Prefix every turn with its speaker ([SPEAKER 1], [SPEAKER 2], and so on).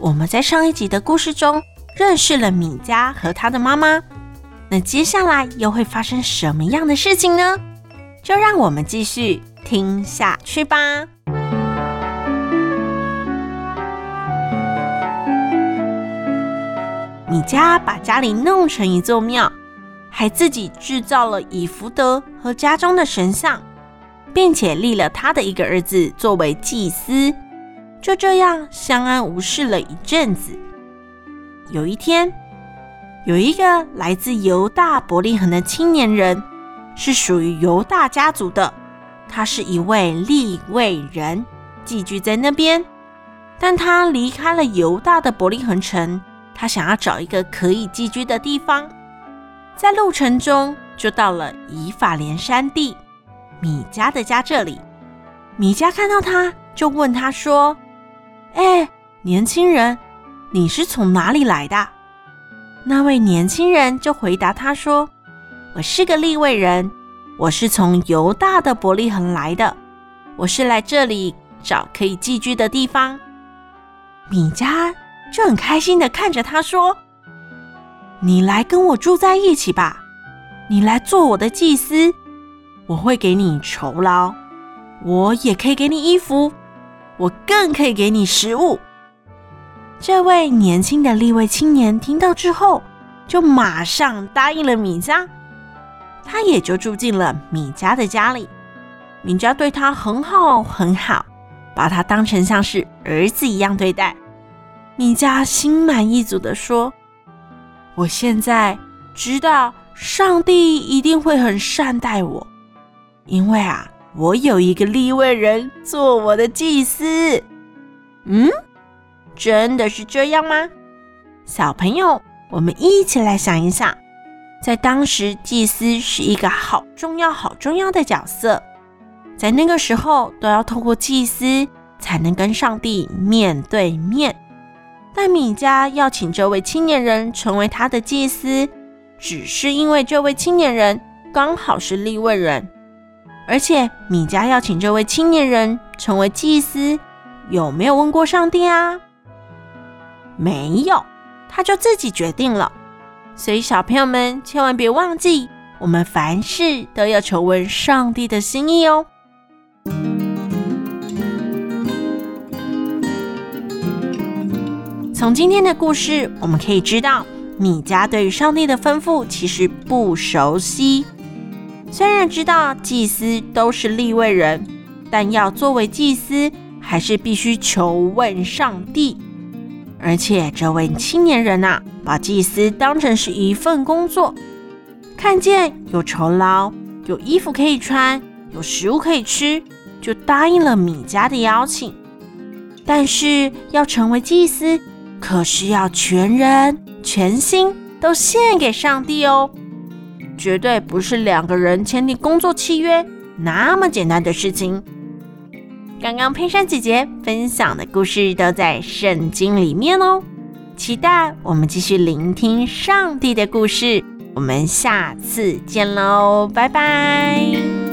[SPEAKER 1] 我们在上一集的故事中认识了米迦和他的妈妈，那接下来又会发生什么样的事情呢？就让我们继续听下去吧。米迦把家里弄成一座庙，还自己制造了以弗得和家中的神像，并且立了他的一个儿子作为祭司。就这样相安无事了一阵子。有一天，有一个来自犹大伯利恒的青年人，是属于犹大家族的。他是一位利未人，寄居在那边。但他离开了犹大的伯利恒城，他想要找一个可以寄居的地方。在路程中，就到了以法莲山地米迦的家这里。米迦看到他，就问他说。哎，年轻人，你是从哪里来的？那位年轻人就回答他说：“我是个利未人，我是从犹大的伯利恒来的，我是来这里找可以寄居的地方。”米迦就很开心地看着他说：“你来跟我住在一起吧，你来做我的祭司，我会给你酬劳，我也可以给你衣服。”我更可以给你食物。这位年轻的立位青年听到之后，就马上答应了米迦，他也就住进了米迦的家里。米迦对他很好很好，把他当成像是儿子一样对待。米迦心满意足地说：“我现在知道上帝一定会很善待我，因为啊。”我有一个利未人做我的祭司，嗯，真的是这样吗？小朋友，我们一起来想一想，在当时，祭司是一个好重要、好重要的角色，在那个时候都要透过祭司才能跟上帝面对面。但米迦要请这位青年人成为他的祭司，只是因为这位青年人刚好是利未人。而且米迦要请这位青年人成为祭司，有没有问过上帝啊？没有，他就自己决定了。所以小朋友们千万别忘记，我们凡事都要求问上帝的心意哦。从今天的故事，我们可以知道，米迦对于上帝的吩咐其实不熟悉。虽然知道祭司都是利未人，但要作为祭司，还是必须求问上帝。而且这位青年人呐，把祭司当成是一份工作，看见有酬劳、有衣服可以穿、有食物可以吃，就答应了米迦的邀请。但是要成为祭司，可是要全人全心都献给上帝哦。绝对不是两个人签订工作契约那么简单的事情。刚刚佩珊姐姐分享的故事都在圣经里面哦，期待我们继续聆听上帝的故事。我们下次见喽，拜拜。